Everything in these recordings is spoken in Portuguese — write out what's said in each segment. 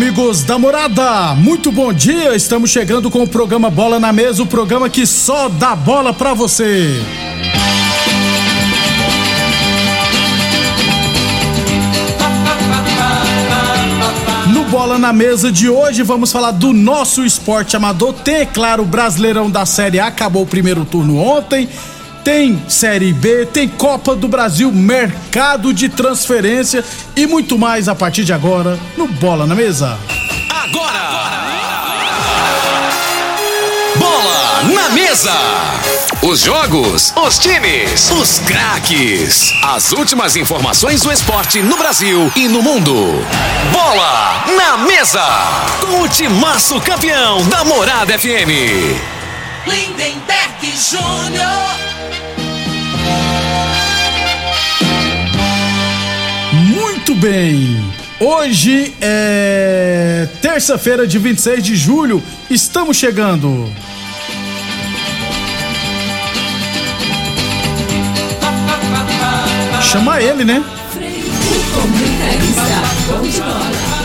Amigos da morada, muito bom dia. Estamos chegando com o programa Bola na Mesa o programa que só dá bola pra você. No Bola na Mesa de hoje vamos falar do nosso esporte amador. Tem, claro, o Brasileirão da Série A. Acabou o primeiro turno ontem tem Série B, tem Copa do Brasil, mercado de transferência e muito mais a partir de agora no Bola na Mesa. Agora! Bola na Mesa! Os jogos, os times, os craques. As últimas informações do esporte no Brasil e no mundo. Bola na Mesa! Com o timaço campeão da Morada FM. Lindenberg Júnior. Muito bem. Hoje é terça-feira de 26 de julho. Estamos chegando. Chama ele, né?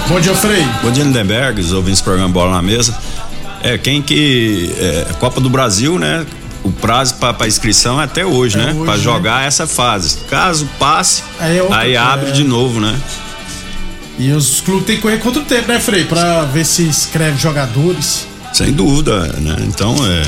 Bom dia, Frei. Bom dia, Lindenberg, os ouvintes do programa Bola na Mesa. É, quem que. É, Copa do Brasil, né? O prazo para inscrição é até hoje, É né? Para né? jogar essa fase. Caso passe, Aí é aí abre é. de novo, né? E os clubes têm que correr contra o tempo, né, Frei? Pra ver se escreve jogadores. Sem dúvida, né? Então é.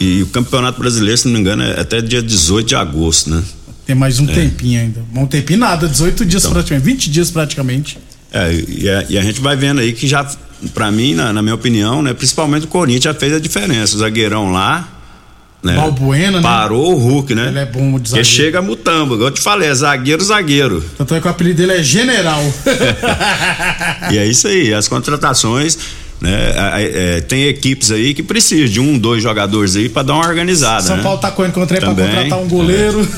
E o Campeonato Brasileiro, se não me engano, é até dia 18 de agosto, né? Tem mais um tempinho ainda. Um tempinho nada, 18 dias Então. praticamente, 20 dias praticamente. É, e a, e a gente vai vendo aí que já, pra mim, na, na minha opinião, né? Principalmente o Corinthians já fez a diferença. O zagueirão lá. Né? Balbuena, né? Parou o Hulk, né? Ele é bom de Porque zagueiro. chega mutamba, igual eu te falei, é zagueiro, zagueiro. Tanto é que o apelido dele é General. E é isso aí, as contratações, né? a- é, tem equipes aí que precisam de um, dois jogadores aí pra dar uma organizada. São né? Paulo tá correndo contra ele pra Também, contratar um goleiro.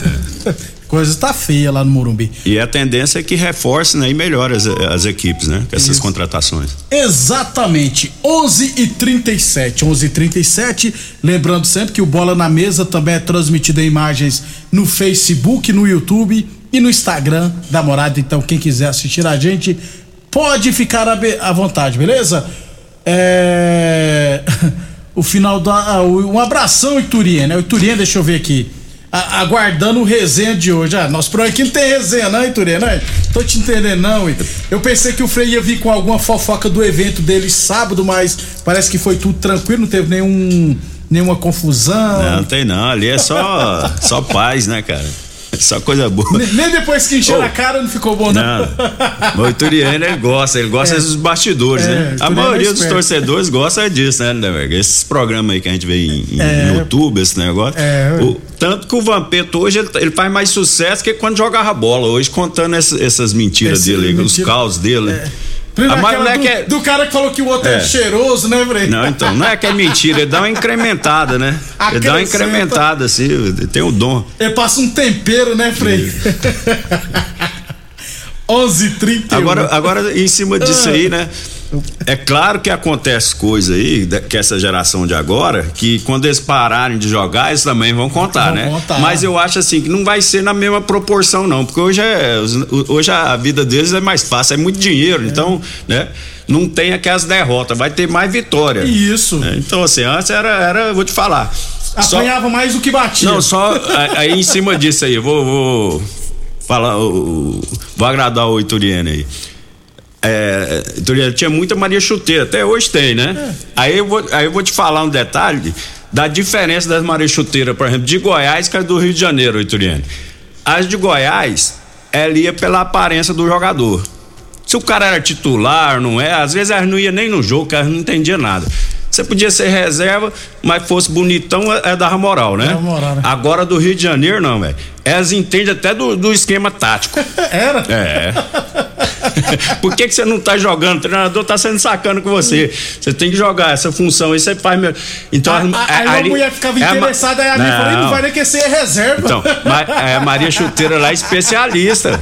Coisa tá feia lá no Morumbi. E a tendência é que reforce né, e melhore as, as equipes, né? Com essas Isso. contratações. Exatamente, 11 e 37 11 e 37 Lembrando sempre que o Bola na Mesa também é transmitido em imagens no Facebook, no YouTube e no Instagram da Morada. Então, quem quiser assistir a gente, pode ficar à vontade, beleza? É. O final da. ah, Um abração, Iturien, né? O Iturien, deixa eu ver aqui. A- aguardando o resenha de hoje. Ah, nosso programa aqui não tem resenha, não, Iturien, né? Tô te entendendo, não. Ito. Eu pensei que o Frei ia vir com alguma fofoca do evento dele sábado, mas parece que foi tudo tranquilo, não teve nenhum, nenhuma confusão. Não, não tem não, ali é só, só paz, né, cara? Só coisa boa. Ne- Nem depois que encheu Oh. a cara não ficou bom, não. Não, o Ituriano ele gosta, ele gosta dos bastidores, É, né? A Ituriano maioria é dos torcedores gosta disso, né, Lindenberg? Esses programas aí que a gente vê em, em É. YouTube, esse negócio. É. O- tanto que o Vampeta hoje ele, ele faz mais sucesso que quando jogava bola, hoje contando essa- essas mentiras Esse dele, aí, os mentira- caus dele. Primeiro não é do, que é- do cara que falou que o outro é, É. cheiroso, né, Frei? Não, então, não é que é mentira, ele dá uma incrementada, né? Ele dá uma Acrescenta. incrementada, assim, tem o dom. Ele passa um tempero, né, Frei? 11h31. Agora, agora, em cima disso aí, né? É claro que acontece coisa aí, que essa geração de agora, que quando eles pararem de jogar, eles também vão contar, Vão né? contar. Mas eu acho assim que não vai ser na mesma proporção, não, porque hoje é. Hoje a vida deles é mais fácil, é muito dinheiro, então, né? Não tem aquelas derrotas, vai ter mais vitória. Isso. né? Então, assim, antes era, era, vou te falar. só- Apanhava mais do que batia. não, só aí em cima disso aí, vou, vou falar, vou agradar o Ituriano aí. É, Ituriano, tinha muita Maria Chuteira, até hoje tem, né? É. Aí, eu vou, aí eu vou te falar um detalhe da diferença das Maria Chuteiras, por exemplo, de Goiás que as do Rio de Janeiro, Ituriano. As de Goiás, ela ia pela aparência do jogador. Se o cara era titular, não é, às vezes elas não ia nem no jogo, elas não entendia nada. Você podia ser reserva, mas fosse bonitão, é, é dava moral, né? Moral, né? Agora do Rio de Janeiro, não, velho. Elas entendem até do, do esquema tático. Era? É. Por que, que você não tá jogando? O treinador tá sendo sacando com você. Você tem que jogar essa função aí, você faz melhor. Então, a, a, aí a, a mulher ficava é interessada, aí a minha falou, não vai nem que ser reserva. Então, a Maria Chuteira lá é especialista,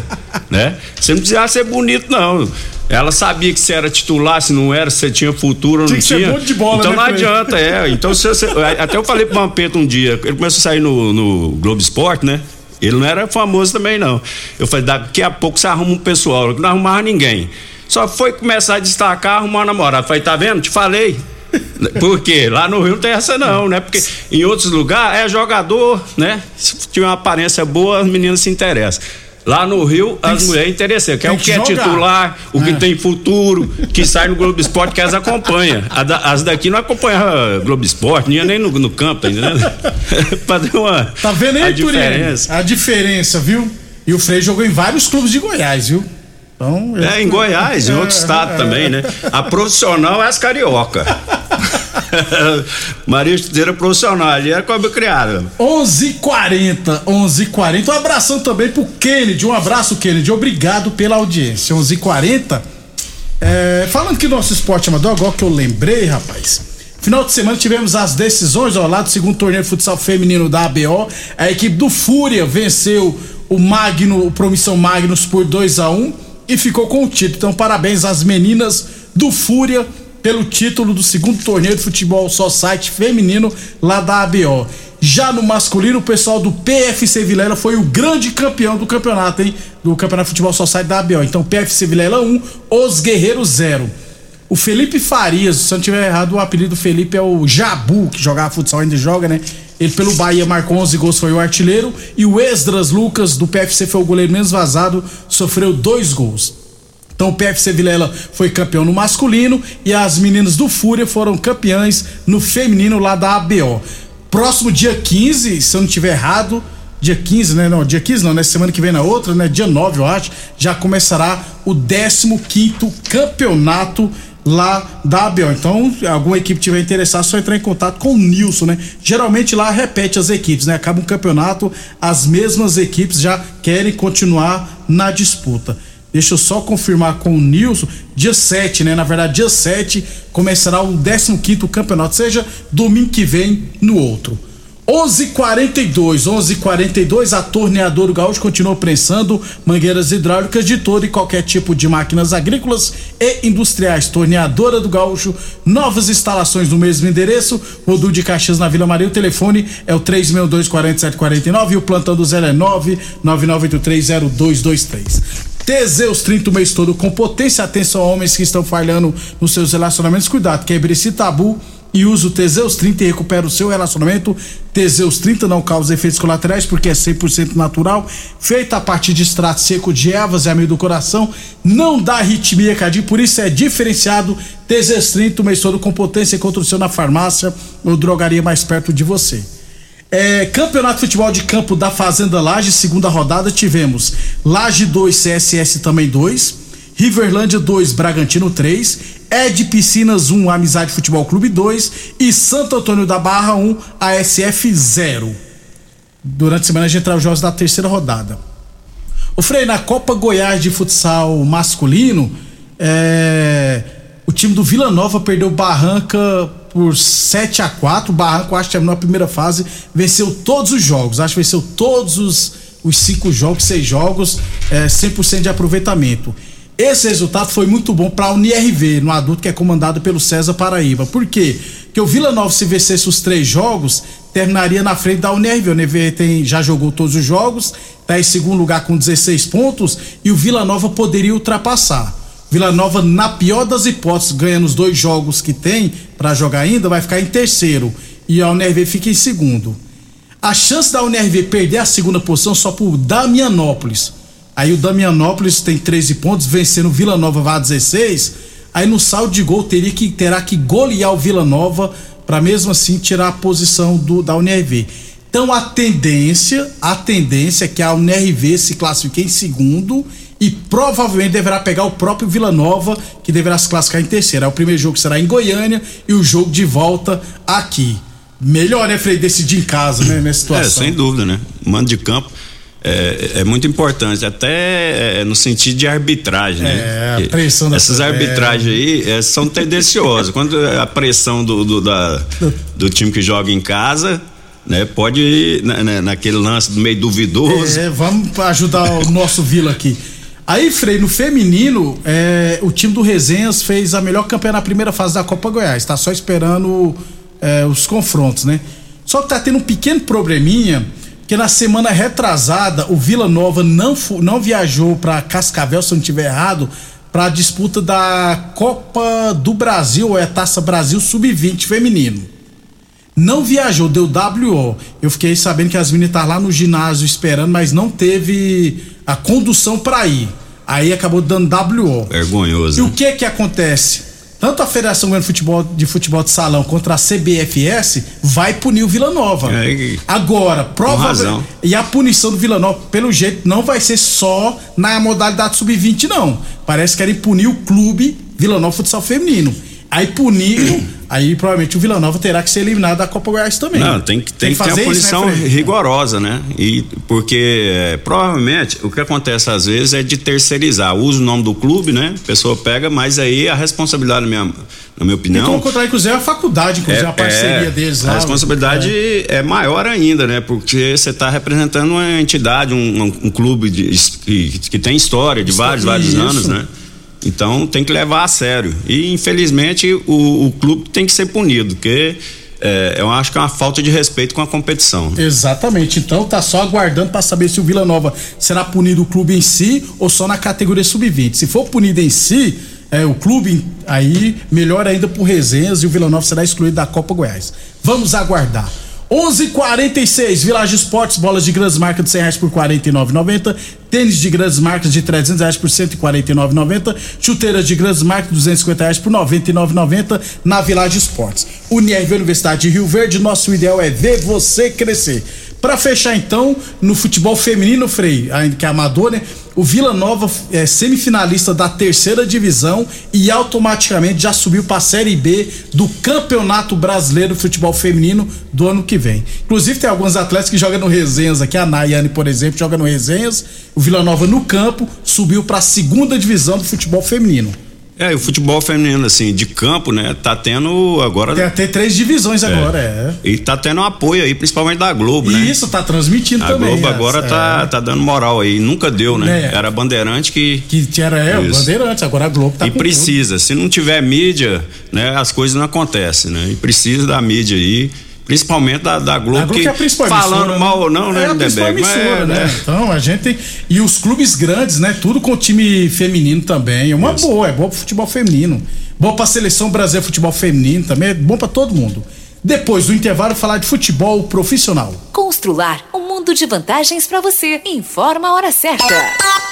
né? Você não precisava ser bonito, não. Ela sabia que você era titular, se não era, se você tinha futuro ou não tinha. tinha. de bola, então né, não adianta, é. Então, se você, até eu falei pro Vampeta um dia, ele começou a sair no, no Globo Esporte, né? Ele não era famoso também, não. Eu falei, daqui a pouco você arruma um pessoal, não arrumava ninguém. Só foi começar a destacar, arrumar uma namorada. Falei, tá vendo? Te falei. Por quê? Lá no Rio não tem essa não, né? Porque em outros lugares é jogador, né? Se tiver uma aparência boa, as meninas se interessam. Lá no Rio, tem as mulheres interessam, que é o que, é titular, o é. que tem futuro, que sai no Globo Esporte, que elas acompanham. As daqui não acompanham Globo Esporte, nem, nem no, no campo, tá entendendo? Fazer uma. Tá vendo aí, a diferença. A diferença, viu? E o Frei jogou em vários clubes de Goiás, viu? Então, é, em Goiás, em outro estado é, também, né? A profissional é as carioca. Maria Estudeira profissional, ali é cobra criada. 11:40, 11:40. Um abração também pro Kennedy. Um abraço, Kennedy. Obrigado pela audiência. 11:40. É, falando que nosso esporte amador, agora que eu lembrei, rapaz. Final de semana tivemos as decisões ó, lá do segundo torneio de futsal feminino da ABO. A equipe do Fúria venceu o Magno, o Promissão Magnus por 2 a 1 e ficou com o título. Então, parabéns às meninas do Fúria pelo título do segundo torneio de futebol só site feminino lá da ABO. Já no masculino, o pessoal do PFC Vilela foi o grande campeão do campeonato, hein? Do campeonato de futebol site da ABO. Então, PFC Vilela 1, Os Guerreiros 0. O Felipe Farias, se eu não estiver errado, o apelido do Felipe é o Jabu, que jogava futsal ainda joga, né? Ele pelo Bahia marcou 11 gols, foi o artilheiro. E o Esdras Lucas, do PFC, foi o goleiro menos vazado, sofreu dois gols. Então o PFC Vilela foi campeão no masculino e as meninas do Fúria foram campeãs no feminino lá da ABO. Próximo dia 15, se eu não estiver errado, dia 15, né? Não, dia 15 não, né? Semana que vem na outra, né? Dia 9, eu acho, já começará o 15 campeonato lá da ABO. Então, alguma equipe tiver interessado, só entrar em contato com o Nilson, né? Geralmente lá repete as equipes, né? Acaba um campeonato, as mesmas equipes já querem continuar na disputa. Deixa eu só confirmar com o Nilson. Dia 7, né? Na verdade, dia 7 começará o 15 campeonato, seja domingo que vem no outro. 11:42, 11:42 a torneadora Gaúcho continua prensando mangueiras hidráulicas de todo e qualquer tipo de máquinas agrícolas e industriais. Torneadora do Gaúcho, novas instalações no mesmo endereço, Rodul de Caxias na Vila Maria. O telefone é o 3624749 e o plantão do 0 é 999830223. Teseus 30 o mês todo com potência. Atenção homens que estão falhando nos seus relacionamentos. Cuidado, quebre esse tabu e use o Teseus 30 e recupera o seu relacionamento. Teseus 30 não causa efeitos colaterais porque é 100% natural, feita a partir de extrato seco de ervas e amido do coração, não dá arritmia cardíaca, por isso é diferenciado. Teseus 30 o mês todo com potência contra o seu na farmácia ou drogaria mais perto de você. É, campeonato de Futebol de Campo da Fazenda Laje, segunda rodada, tivemos Laje 2, CSS também 2, Riverlândia 2, Bragantino 3, Ed Piscinas 1, Amizade Futebol Clube 2 e Santo Antônio da Barra 1, ASF 0. Durante a semana a gente traz os jogos da terceira rodada. O Frei, na Copa Goiás de futsal masculino, é, o time do Vila Nova perdeu Barranca por 7 a 4 O Barranco, acho que terminou a primeira fase, venceu todos os jogos. Acho que venceu todos os, os cinco jogos, seis jogos, é, 100% de aproveitamento. Esse resultado foi muito bom para a UNIRV, no adulto que é comandado pelo César Paraíba. Por quê? Porque o Vila Nova, se vencesse os três jogos, terminaria na frente da UNIRV. A UNIRV tem, já jogou todos os jogos, está em segundo lugar com 16 pontos e o Vila Nova poderia ultrapassar. Vila Nova, na pior das hipóteses, ganhando os dois jogos que tem para jogar ainda, vai ficar em terceiro. E a UNRV fica em segundo. A chance da UNRV perder a segunda posição só por Damianópolis. Aí o Damianópolis tem 13 pontos, vencendo o Vila Nova vá 16. Aí no saldo de gol teria que, terá que golear o Vila Nova para mesmo assim tirar a posição do, da UNRV. Então a tendência, a tendência é que a UNRV se classifique em segundo e provavelmente deverá pegar o próprio Vila Nova, que deverá se classificar em terceiro. o primeiro jogo será em Goiânia e o jogo de volta aqui. Melhor, né, Frei, decidir em casa, né, nessa situação. É, sem dúvida, né? Mando de campo é, é muito importante, até é, no sentido de arbitragem, né? É, a pressão da Essas arbitragens aí é, são tendenciosas. Quando a pressão do, do, da, do time que joga em casa, né? Pode ir na, na, naquele lance meio duvidoso. É, vamos ajudar o nosso Vila aqui. Aí, Frei, no feminino, é, o time do Resenhas fez a melhor campanha na primeira fase da Copa Goiás. Tá só esperando é, os confrontos, né? Só que tá tendo um pequeno probleminha que na semana retrasada o Vila Nova não, não viajou para Cascavel, se eu não estiver errado, para a disputa da Copa do Brasil, ou é Taça Brasil Sub-20 feminino. Não viajou, deu WO. Eu fiquei sabendo que as meninas estavam lá no ginásio esperando, mas não teve a condução para ir. Aí acabou dando WO. Vergonhoso. E o que que acontece? tanto a Federação de Futebol, de Futebol de Salão contra a CBFS vai punir o Vila Nova. É, Agora, provavelmente. E a punição do Vila Nova, pelo jeito, não vai ser só na modalidade sub-20, não. Parece que querem punir o clube Vila Nova Futsal Feminino. Aí puniram, aí provavelmente o Vila Nova terá que ser eliminado da Copa Goiás também. Não, tem que, tem, tem que ter uma punição isso, né, rigorosa, né? E porque é, provavelmente o que acontece às vezes é de terceirizar, usa o nome do clube, né? A pessoa pega, mas aí a responsabilidade, na minha, na minha opinião. Então, contra, inclusive, é a faculdade, inclusive, é, a parceria é, deles lá. A responsabilidade é. é maior ainda, né? Porque você está representando uma entidade, um, um, um clube de, que, que tem história de vários, vários anos, né? Então tem que levar a sério. E infelizmente o, o clube tem que ser punido, porque é, eu acho que é uma falta de respeito com a competição. Exatamente. Então tá só aguardando para saber se o Vila Nova será punido o clube em si ou só na categoria sub-20. Se for punido em si, é, o clube, aí melhor ainda por resenhas e o Vila Nova será excluído da Copa Goiás. Vamos aguardar. 11:46 Village Esportes, bolas de grandes marcas de 100 reais por 49,90. Tênis de grandes marcas de 300 reais por 149,90. Chuteiras de grandes marcas de 250 reais por 99,90 na Village Esportes. Unirv Universidade de Rio Verde, nosso ideal é ver você crescer. Para fechar então, no futebol feminino, Frei, que é amador, né? O Vila Nova é semifinalista da terceira divisão e automaticamente já subiu para a Série B do Campeonato Brasileiro de Futebol Feminino do ano que vem. Inclusive tem alguns atletas que jogam no Resenhas aqui, a Nayane, por exemplo, joga no Resenhas. O Vila Nova no campo subiu para a segunda divisão do futebol feminino. É, o futebol feminino, assim, de campo, né, tá tendo agora. Tem até três divisões é. agora, é. E tá tendo um apoio aí, principalmente da Globo, né? Isso, tá transmitindo a também. A Globo agora é. tá, tá dando moral aí. Nunca deu, né? É. Era Bandeirante que. Que era, é, o Bandeirante, agora a Globo tá E precisa, tudo. se não tiver mídia, né, as coisas não acontecem, né? E precisa da mídia aí. Principalmente da, da Globo, Globo que, é falando emissora, mal ou não, né, é Lindenberg? Emissora, né? É. Então a gente tem. E os clubes grandes, né? Tudo com time feminino também. É uma Isso. boa, é boa pro futebol feminino. Boa pra seleção brasileira futebol feminino também, é bom para todo mundo. Depois do intervalo, falar de futebol profissional. Constrular um mundo de vantagens para você. Informa a hora certa.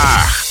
Bar.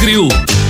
Grill.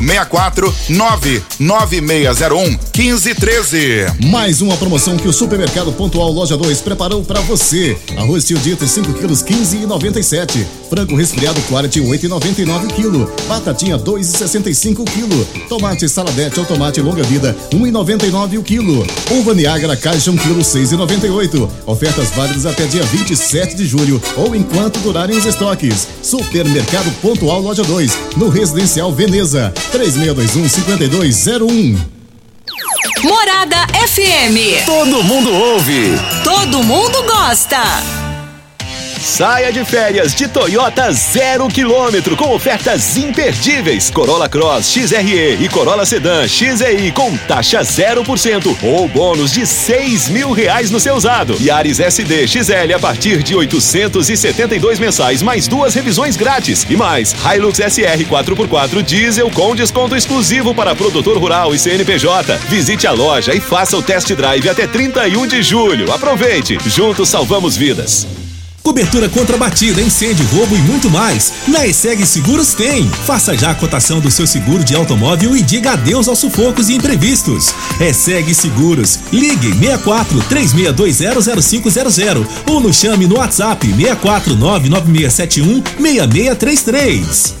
64 99601 1513. Mais uma promoção que o Supermercado Pontual Loja 2 preparou para você. Arroz tio dito 5 quilos 15,97. Frango resfriado quality 8,99 quilo. Batatinha 2,65 quilo. Tomate saladete ou tomate longa vida 1,99 o quilo. Uva Niagara caixa 1 quilo 6,98. Ofertas válidas até dia 27 de julho ou enquanto durarem os estoques. Supermercado Pontual Loja 2 no Residencial Veneza 3621 5201. Morada FM. Todo mundo ouve. Todo mundo gosta. Saia de férias de Toyota zero quilômetro com ofertas imperdíveis. Corolla Cross XRE e Corolla Sedan XEI com taxa 0% ou bônus de seis mil reais no seu usado. Yaris SD XL a partir de 872 mensais mais duas revisões grátis e mais Hilux SR 4x4 diesel com desconto exclusivo para produtor rural e CNPJ. Visite a loja e faça o test drive até 31 de julho. Aproveite. Juntos salvamos vidas. Cobertura contra batida, incêndio, roubo e muito mais. Na ESEG Seguros tem. Faça já a cotação do seu seguro de automóvel e diga adeus aos sufocos e imprevistos. ESEG Seguros. Ligue 64 36200500 ou nos chame no WhatsApp 64 99671 6633.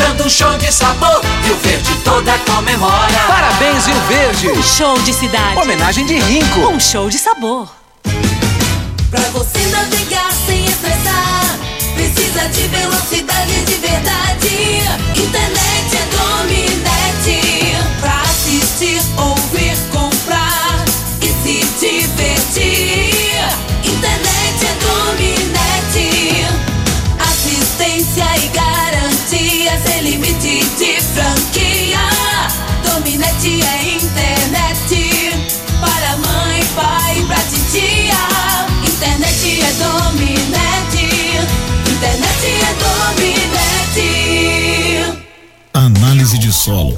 dando um show de sabor. Rio Verde toda comemora. Parabéns, Rio Verde. Um show de cidade. Homenagem de Rinco. Um show de sabor. Pra você navegar sem estressar, precisa de velocidade de verdade. só.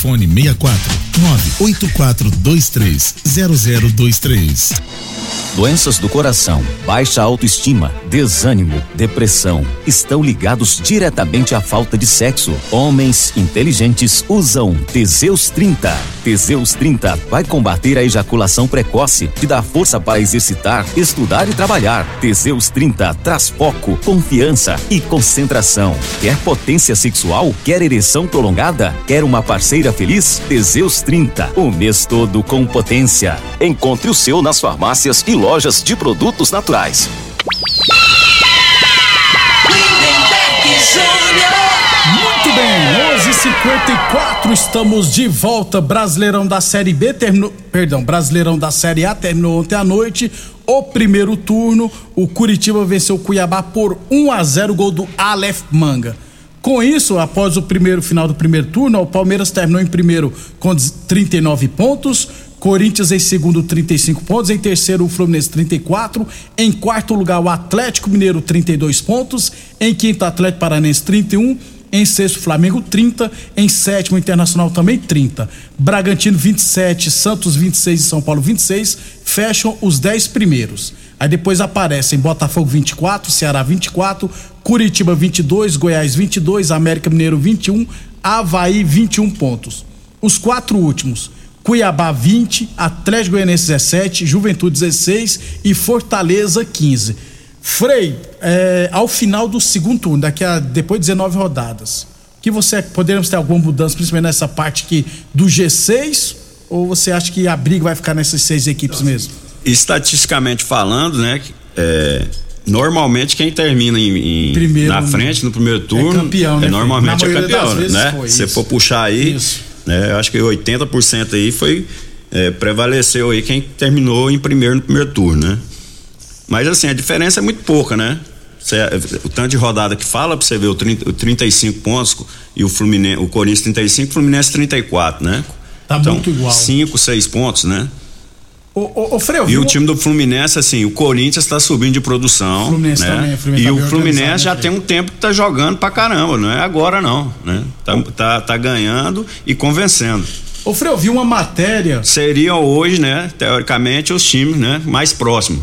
64 98423 0023. Doenças do coração, baixa autoestima, desânimo, depressão estão ligados diretamente à falta de sexo. Homens inteligentes usam Teseus 30. Teseus 30 vai combater a ejaculação precoce, te dá força para exercitar, estudar e trabalhar. Teseus 30 traz foco, confiança e concentração. Quer potência sexual? Quer ereção prolongada? Quer uma parceira feliz? Teseus 30, o mês todo com potência. Encontre o seu nas farmácias e lojas de produtos naturais. Muito bem, 11:54 estamos de volta. Brasileirão da Série B terminou, perdão, Brasileirão da Série A terminou ontem à noite. O primeiro turno, o Curitiba venceu o Cuiabá por 1 a 0, gol do Aleph Manga. Com isso, após o primeiro final do primeiro turno, o Palmeiras terminou em primeiro com 39 pontos, Corinthians em segundo 35 pontos, em terceiro o Fluminense 34, em quarto lugar o Atlético Mineiro 32 pontos, em quinto Atlético Paranense 31, em sexto Flamengo 30, em sétimo Internacional também 30. Bragantino 27, Santos 26 e São Paulo 26 fecham os 10 primeiros. Aí depois aparecem Botafogo 24, Ceará 24, Curitiba 22, Goiás 22, América Mineiro 21, Havaí 21 pontos. Os quatro últimos: Cuiabá 20, Atlético Goianense 17, Juventude 16 e Fortaleza 15. Frei, é, ao final do segundo turno, daqui a depois de 19 rodadas, que você poderíamos ter alguma mudança, principalmente nessa parte aqui do G6, ou você acha que a briga vai ficar nessas seis equipes mesmo? Estatisticamente falando, né? É, normalmente quem termina em, em Primeiro, na frente no primeiro turno campeão, né, é, normalmente Na é maioria das campeão, né? Se isso. for puxar aí, né? Eu acho que 80% aí foi é, prevaleceu aí quem terminou em primeiro no primeiro turno, né? Mas assim, a diferença é muito pouca, né? Cê- o tanto de rodada que fala pra você ver o, 30, o 35 pontos e o Fluminense, o Corinthians 35, o Fluminense 34, né? Tá então, muito igual. 5, 6 pontos, né? Ô, ô, ô Frei, eu E o time do Fluminense, assim, o Corinthians tá subindo de produção. Fluminense né? também, o Fluminense e tá o Fluminense organizado, já né, tem um tempo que tá jogando pra caramba, não é agora não, né? Tá, tá, tá ganhando e convencendo. Ô Frei, eu vi uma matéria. Seriam hoje, né, teoricamente, os times, né, mais próximos.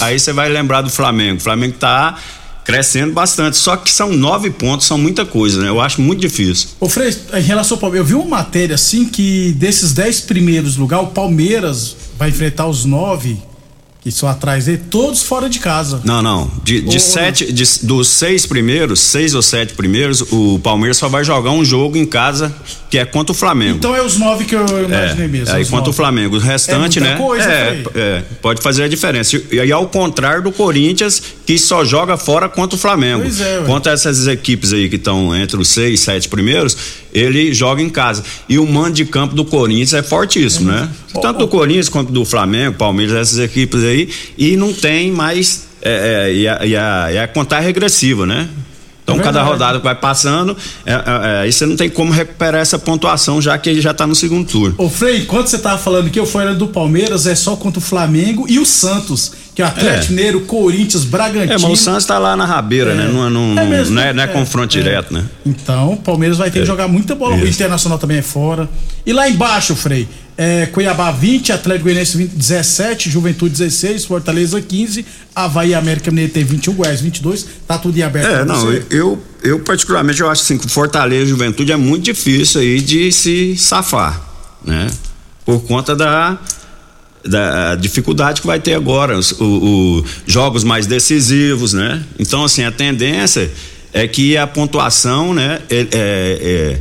Aí você vai lembrar do Flamengo. O Flamengo tá crescendo bastante, só que são nove pontos, são muita coisa, né? Eu acho muito difícil. Ô Frei, em relação ao Palmeiras, eu vi uma matéria assim que desses 10 primeiros lugares, o Palmeiras vai enfrentar os nove que são atrás dele, todos fora de casa. Não, não. De, de Ou- sete, de- dos seis primeiros, seis ou sete primeiros, o Palmeiras só vai jogar um jogo em casa, que é contra o Flamengo. Então é os nove que eu imaginei É, mesmo. aí os contra o. Flamengo. O restante, É muita né? coisa, é, é, pode fazer a diferença. E aí, ao contrário do Corinthians, que só joga fora contra o Flamengo. Pois é, contra essas equipes aí que estão entre os seis, sete primeiros, ele joga em casa. E o mando de campo do Corinthians é fortíssimo, né? Tanto do Corinthians quanto do Flamengo, Palmeiras, essas equipes aí, e não tem mais. É, é, e, a, e, a, e a contagem regressiva, né? Então, É cada rodada que vai passando, é, é, é, aí você não tem como recuperar essa pontuação, já que ele já tá no segundo turno. Ô Frei, enquanto você tava falando que eu fui do Palmeiras, é só contra o Flamengo e o Santos, que é o Atlético É. Mineiro, Corinthians, Bragantino. É, mas o Santos tá lá na rabeira, É. né? Não, não, É mesmo, não, é, não é É, confronto é. direto, né? Então, o Palmeiras vai ter que É. jogar muita bola. O Isso. Internacional também é fora. E lá embaixo, Frei, é, Cuiabá 20, Atlético Goianiense 20, 17, Juventude 16, Fortaleza 15, Havaí América Mineiro tem 21, Goiás 22, tá tudo em aberto É, não, você. eu, eu particularmente eu acho assim que o Fortaleza e Juventude é muito difícil aí de se safar, né? Por conta da da dificuldade que vai ter agora, os o- o- jogos mais decisivos, né? Então, assim, a tendência é que a pontuação, né, é- é- é,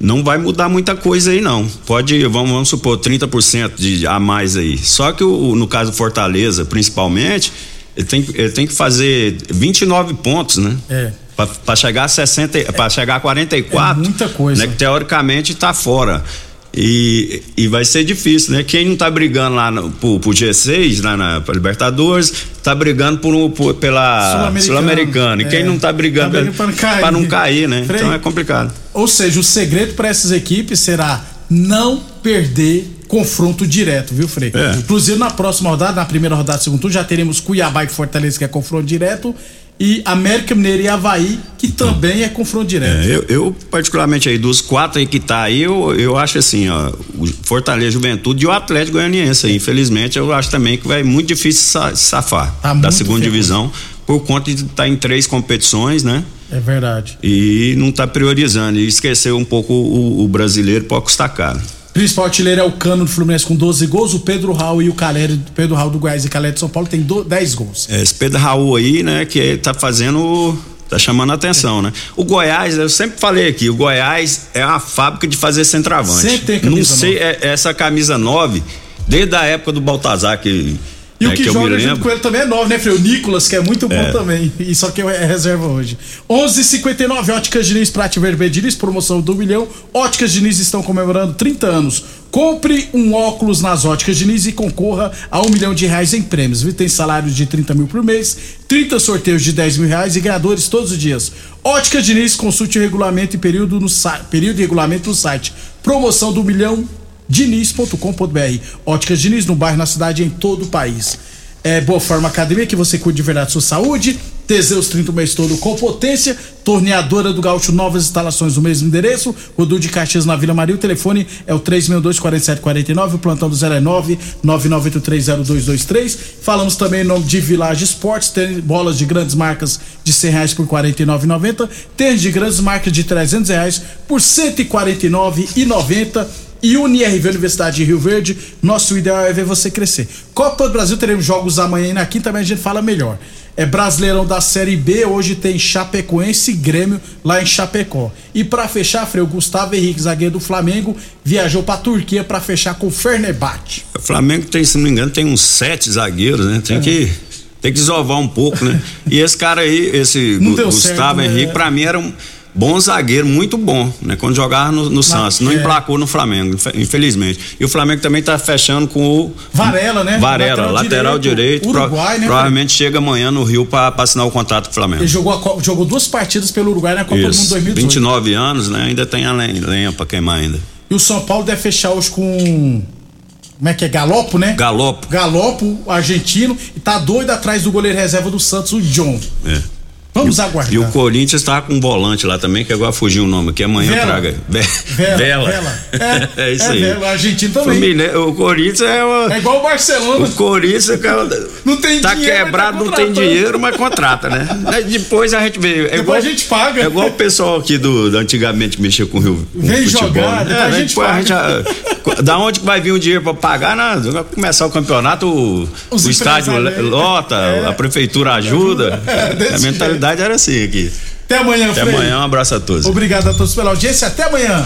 não vai mudar muita coisa aí, não. Pode, vamos, vamos supor, 30% de, a mais aí. Só que o, no caso do Fortaleza, principalmente, ele tem, ele tem que fazer 29 pontos, né? É. Para chegar a 60, para chegar a 44, É muita coisa. Né, que teoricamente tá fora. E, e vai ser difícil, né? Quem não tá brigando lá no, pro, pro G6, lá na pra Libertadores, tá brigando por, um- por- pela. Sul-Americana. e quem É. não tá brigando Tá pra não cair. não cair, né? Frei. Então é complicado. Ou seja, o segredo para essas equipes será não perder confronto direto, viu, Frei? É. Inclusive, na próxima rodada, na primeira rodada do segundo turno, já teremos Cuiabá e Fortaleza, que é confronto direto, e América Mineira e Havaí, que também é confronto direto. É, eu, eu, particularmente aí, dos quatro aí que tá aí, eu, eu acho assim, ó, o Fortaleza Juventude e o Atlético Goianiense infelizmente, eu acho também que vai muito difícil sa- safar Tá da segunda divisão, por conta de estar em três competições, né? É verdade. E não tá priorizando, e esqueceu um pouco o, o brasileiro pode custar caro. Principal artilheiro é o Cano do Fluminense com 12 gols, o Pedro Raul e o Caleri, Pedro Raul do Goiás e Caleri de São Paulo tem do- 10 gols. É, esse Pedro Raul aí, né, que tá fazendo. tá chamando a atenção, né? O Goiás, eu sempre falei aqui, o Goiás é uma fábrica de fazer centroavante. Sempre tem camisa Não sei, é- essa camisa 9, desde a época do Baltazar, que. E o que, eu me joga junto com ele também é 9, né, Freio? O Nicolas, que é muito bom É. também. E só que é reserva hoje. 11:59 Óticas Diniz, Prate Vermelho Diniz, promoção do milhão. Óticas Diniz estão comemorando 30 anos. Compre um óculos nas Óticas Diniz e concorra a um milhão de reais em prêmios. Tem salários de 30 mil por mês, 30 sorteios de 10 mil reais e ganhadores todos os dias. Óticas Diniz, consulte o regulamento e período, no período e regulamento no site. Promoção do milhão diniz.com.br. Óticas Diniz no bairro, na cidade em todo o país. É Boa Forma Academia, que você cuide de verdade sua saúde. Teseus 30 o mês todo com potência. Torneadora do Gaúcho, novas instalações no mesmo endereço. Rodul de Caxias na Vila Maria. O telefone é o 362-4749. O plantão do 09 99830223. Falamos também em nome de Village Esportes. Tem bolas de grandes marcas de 100 reais por R$ 49,90. Tênis de grandes marcas de 300 reais por R$ 149,90. E UniRV Universidade de Rio Verde, nosso ideal é ver você crescer. Copa do Brasil, teremos jogos amanhã e na quinta, mas a gente fala melhor. É Brasileirão da Série B, hoje tem Chapecoense e Grêmio lá em Chapecó. E pra fechar, Freio, Gustavo Henrique, zagueiro do Flamengo, viajou pra Turquia pra fechar com o Fernebate. O Flamengo tem, se não me engano, tem uns sete zagueiros, né? É. Tem que. Tem que desovar um pouco, né? E esse cara aí, esse Gustavo certo, né? Henrique, pra mim era um bom zagueiro, muito bom, né? Quando jogava no, no Santos, não é. emplacou no Flamengo, infe- infelizmente. E o Flamengo também tá fechando com o Varela, né? Varela, Lateral lateral, direito, direito. pro- Uruguai, né, provavelmente chega amanhã no Rio pra, pra assinar o contrato com o Flamengo. Ele jogou, jogou duas partidas pelo Uruguai na Copa do Mundo Isso, 2018. 29 anos, né? Ainda tem a lenha, pra queimar ainda. E o São Paulo deve fechar hoje com. Como é que é? Galopo, né? Galopo. Galopo, argentino, e tá doido atrás do goleiro reserva do Santos, o John. É. Vamos E aguardar. E o Corinthians tá com um volante lá também, que agora fugiu o nome aqui, amanhã Vela. traga. Ve- Vela, Vela. Vela. É, É isso é aí. Vela, o argentino também. Família- o Corinthians é uma- É igual o Barcelona. O Corinthians cara, Não tem tá dinheiro, mas quebrado, tá não tem dinheiro, mas contrata, né? Depois a gente vê. É Depois igual, a gente paga. É igual o pessoal aqui do, do antigamente que mexia com o Rio. com Vem futebol, jogar, né? a É, gente depois paga. já- da onde que vai vir o dinheiro pra pagar? Vai começar o campeonato, o, o estádio né? lota, É. a prefeitura ajuda. É, desse a mentalidade era assim aqui. Até amanhã, Até Frei. amanhã, um abraço a todos. Obrigado a todos pela audiência. Até amanhã.